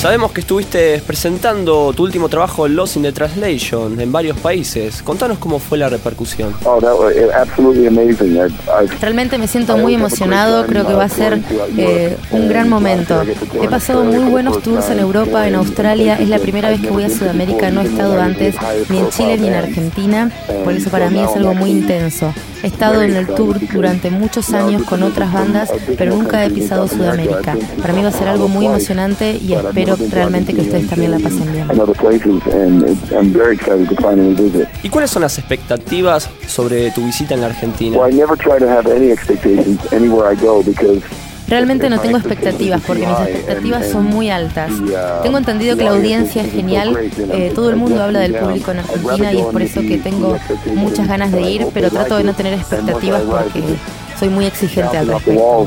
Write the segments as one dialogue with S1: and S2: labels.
S1: Sabemos que estuviste presentando tu último trabajo Lost in the Translation en varios países. Contanos cómo fue la repercusión.
S2: Oh, that was absolutely amazing. I, I,
S3: Realmente me siento muy emocionado, creo que va a ser eh, un gran momento. He pasado muy buenos tours en Europa, en Australia, es la primera vez que voy a Sudamérica, no he estado antes ni en Chile ni en Argentina, por eso para mí es algo muy intenso. He estado en el tour durante muchos años con otras bandas, pero nunca he pisado Sudamérica. Para mí va a ser algo muy emocionante y espero realmente que ustedes también la pasen bien.
S1: ¿Y cuáles son las expectativas sobre tu visita en la Argentina?
S3: Realmente no tengo expectativas porque mis expectativas son muy altas. Tengo entendido que la audiencia es genial, eh, todo el mundo habla del público en Argentina y es por eso que tengo muchas ganas de ir, pero trato de no tener expectativas porque soy muy exigente al respecto.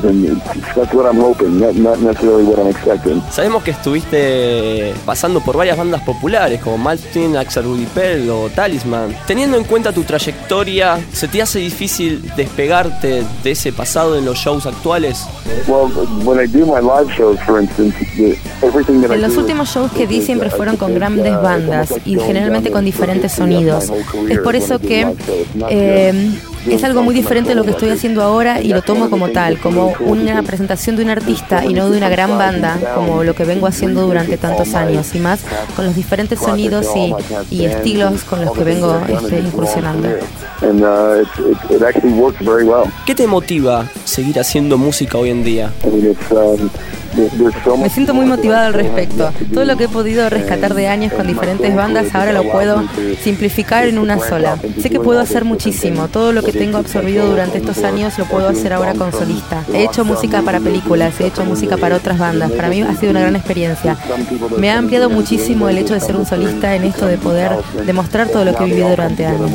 S1: Sabemos que estuviste pasando por varias bandas populares como Maltin, Axel Rudy Pell o Talisman. Teniendo en cuenta tu trayectoria, ¿se te hace difícil despegarte de ese pasado en los shows actuales?
S2: Well, when I do my live shows, for instance, the, everything that I
S3: En los últimos shows que di siempre fueron con grandes bandas y generalmente con diferentes sonidos. Es por eso que eh, es algo muy diferente de lo que estoy haciendo ahora y lo tomo como tal, como una presentación de un artista y no de una gran banda, como lo que vengo haciendo durante tantos años, y más con los diferentes sonidos y, y estilos con los que vengo este, incursionando.
S2: and uh, it, it, it actually works very well.
S1: ¿Qué te motiva seguir haciendo música hoy en día?
S3: Me siento muy motivada al respecto. Todo lo que he podido rescatar de años con diferentes bandas ahora lo puedo simplificar en una sola. Sé que puedo hacer muchísimo. Todo lo que tengo absorbido durante estos años lo puedo hacer ahora con solista. He hecho música para películas, he hecho música para otras bandas. Para mí ha sido una gran experiencia. Me ha ampliado muchísimo el hecho de ser un solista en esto de poder demostrar todo lo que he vivido durante años.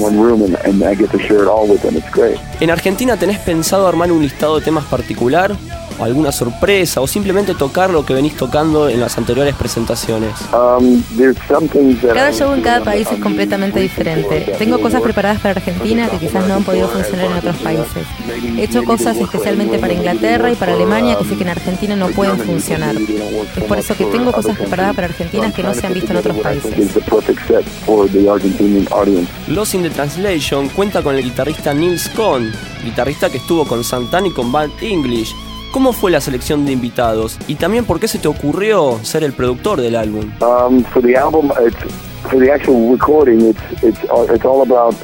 S1: ¿En Argentina tenés pensado armar un listado de temas particular? ¿O alguna sorpresa? ¿O simplemente tocar lo que venís tocando en las anteriores presentaciones?
S2: Um, there's some things that
S3: Cada show en cada país es completamente diferente. Tengo cosas preparadas para Argentina que quizás no han podido funcionar en otros países. He hecho cosas especialmente para Inglaterra y para Alemania que sé que en Argentina no pueden funcionar. Es por eso que tengo cosas preparadas para Argentina que no se han visto en otros países.
S2: is the perfect set for the Argentinian audience.
S1: Lost in the Translation cuenta con el guitarrista Nils Kohn, guitarrista que estuvo con Santana y con Bad English. ¿Cómo fue la selección de invitados? Y también por qué se te ocurrió ser el productor del álbum.
S2: Um, it's for the actual recording. It's it's all- it's all about.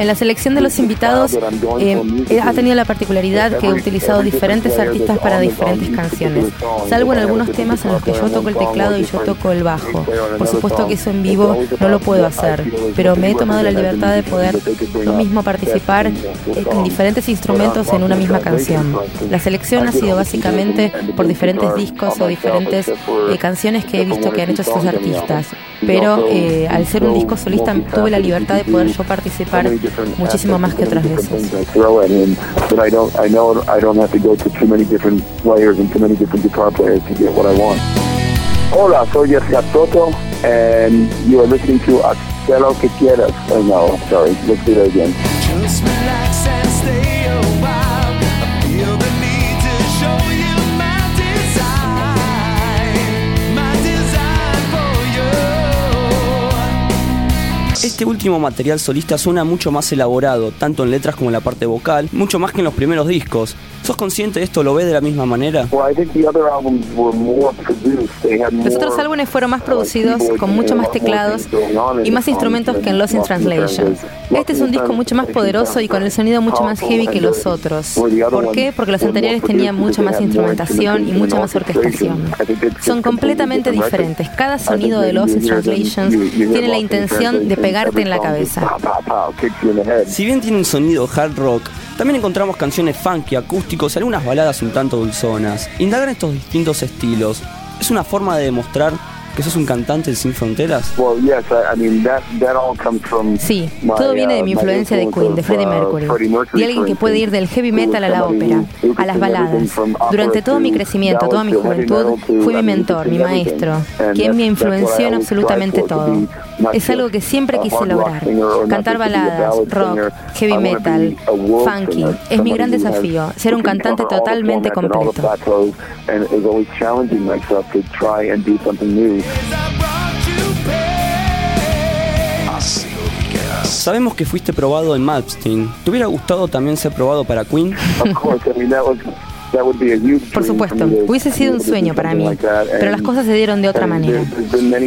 S3: En la selección de los invitados eh, eh, ha tenido la particularidad que he utilizado diferentes artistas para diferentes canciones, salvo en algunos temas en los que yo toco el teclado y yo toco el bajo. Por supuesto que eso en vivo no lo puedo hacer, pero me he tomado la libertad de poder yo mismo participar en diferentes instrumentos en una misma canción. La selección ha sido básicamente por diferentes discos o diferentes eh, canciones que he visto que han hecho estos artistas, pero eh, al ser un disco solista tuve la libertad de poder yo participar muchísimo más que otras veces.
S2: I throw it in, but I don't. I know I don't have to go to too many different players and too many different guitar players to get what I want. Hola, soy Jessica Soto, and you are listening to lo que quieras. Oh no, sorry. Let's do that again.
S1: Este último material solista suena mucho más elaborado, tanto en letras como en la parte vocal, mucho más que en los primeros discos. ¿Sos consciente de esto? ¿Lo ves de la misma manera?
S2: Well, I think the other albums were more produced. They had
S3: Los otros álbumes fueron más producidos, con mucho más teclados y más instrumentos que en Lost in Translation. Este es un disco mucho más poderoso y con el sonido mucho más heavy que los otros. ¿Por qué? Porque los anteriores tenían mucha más instrumentación y mucha más orquestación. Son completamente diferentes. Cada sonido de Lost in Translations tiene la intención de pegarte en la cabeza.
S1: Si bien tiene un sonido hard rock, también encontramos canciones funky, acústicos y algunas baladas un tanto dulzonas. Indagar estos distintos estilos es una forma de demostrar que sos un cantante sin fronteras?
S3: Sí, todo viene de mi influencia de Queen, de Freddie Mercury, de alguien que puede ir del heavy metal a la ópera, a las baladas. Durante todo mi crecimiento, toda mi juventud, fue mi mentor, mi maestro, quien me influenció en absolutamente todo. Es algo que siempre quise lograr. Cantar baladas, rock, heavy metal, funky. Es mi gran desafío, ser un cantante totalmente completo.
S1: Sabemos que fuiste probado en Malmsteen. ¿Te hubiera gustado también ser probado para Queen?
S3: Por supuesto, hubiese sido un sueño para mí, pero las cosas se dieron de otra manera.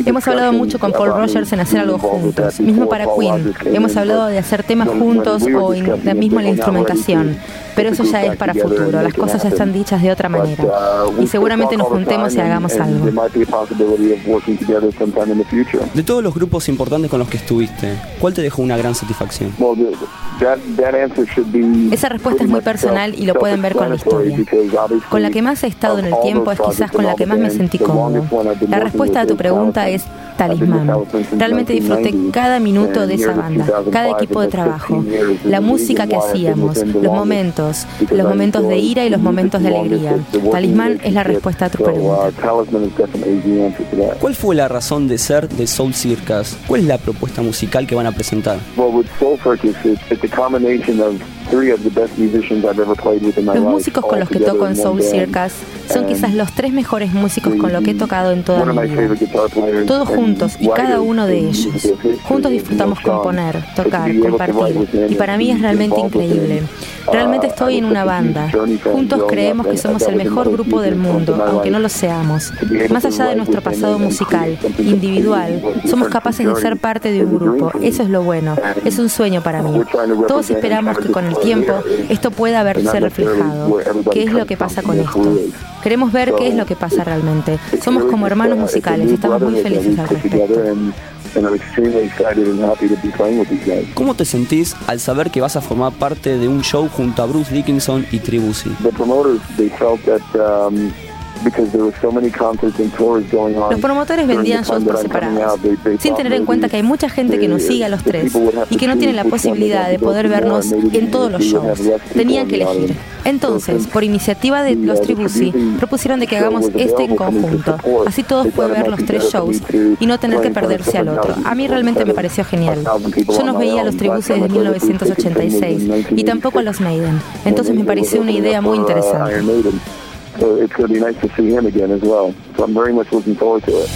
S3: Hemos hablado mucho con Paul Rogers en hacer algo juntos, mismo para Queen. Hemos hablado de hacer temas juntos o mismo la instrumentación pero eso ya es para futuro, las cosas ya están dichas de otra manera y seguramente nos juntemos y hagamos algo.
S1: De todos los grupos importantes con los que estuviste, ¿cuál te dejó una gran satisfacción?
S3: Esa respuesta es muy personal y lo pueden ver con la historia. Con la que más he estado en el tiempo es quizás con la que más me sentí cómodo. La respuesta a tu pregunta es talismán. Realmente disfruté cada minuto de esa banda, cada equipo de trabajo, la música que hacíamos, los momentos, los momentos de ira y los momentos de alegría. Talismán es la respuesta a tu pregunta.
S1: ¿Cuál fue la razón de ser de Soul Circus? ¿Cuál es la propuesta musical que van a presentar?
S3: Los músicos con los que toco en Soul Circus son quizás los tres mejores músicos con los que he tocado en toda mi vida. Todos juntos y cada uno de ellos. Juntos disfrutamos componer, tocar, compartir. Y para mí es realmente increíble. Realmente estoy en una banda. Juntos creemos que somos el mejor grupo del mundo, aunque no lo seamos. Más allá de nuestro pasado musical, individual, somos capaces de ser parte de un grupo. Eso es lo bueno. Es un sueño para mí. Todos esperamos que con el tiempo esto pueda verse reflejado. ¿Qué es lo que pasa con esto? Queremos ver qué es lo que pasa realmente. Somos como hermanos musicales, estamos muy felices al respecto.
S1: ¿Cómo te sentís al saber que vas a formar parte de un show junto a Bruce Dickinson y Tribusi?
S3: Los promotores vendían shows por separado, sin tener en cuenta que hay mucha gente que nos sigue a los tres y que no tiene la posibilidad de poder vernos en todos los shows. Tenían que elegir. Entonces, por iniciativa de los Tribusi, propusieron de que hagamos este en conjunto. Así todos pueden ver los tres shows y no tener que perderse al otro. A mí realmente me pareció genial. Yo no veía a los Tribusi desde 1986 y tampoco a los Maiden. Entonces me pareció una idea muy interesante.
S2: So it's going to be nice to see him again as well. So I'm very much looking forward to it.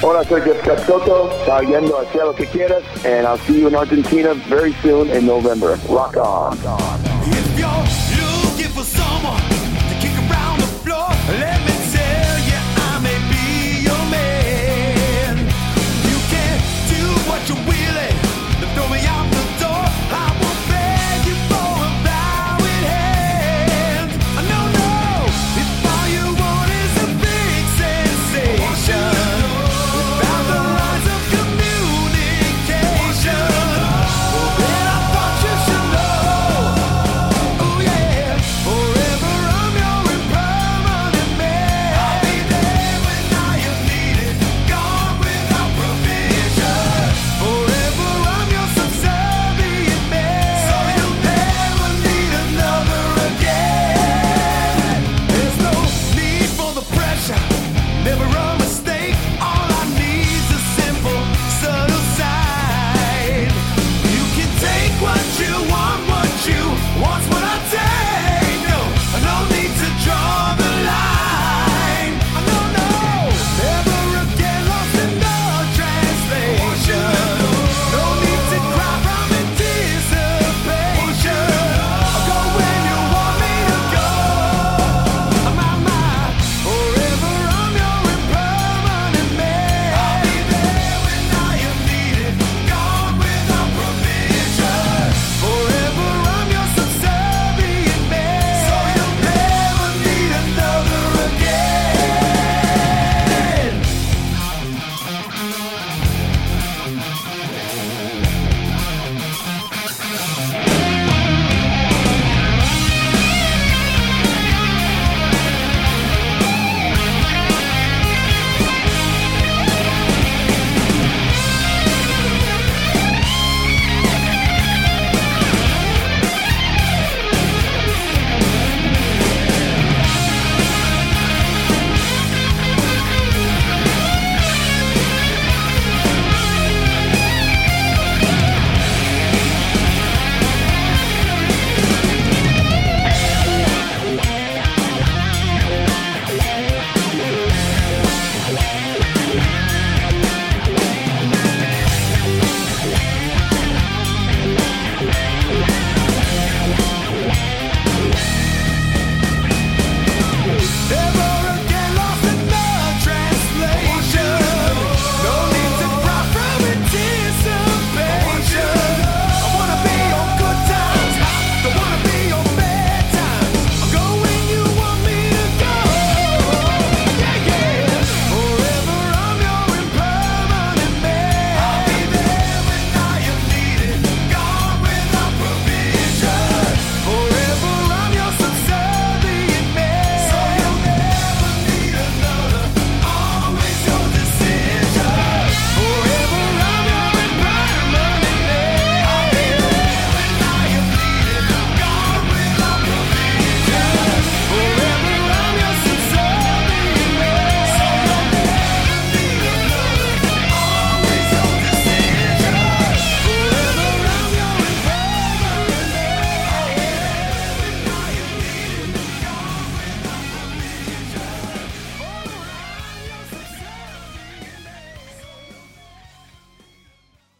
S2: Hola, soy Jeff Soto. Está yendo hacia lo que quieras, and I'll see you in Argentina very soon in November. Rock on. Rock on.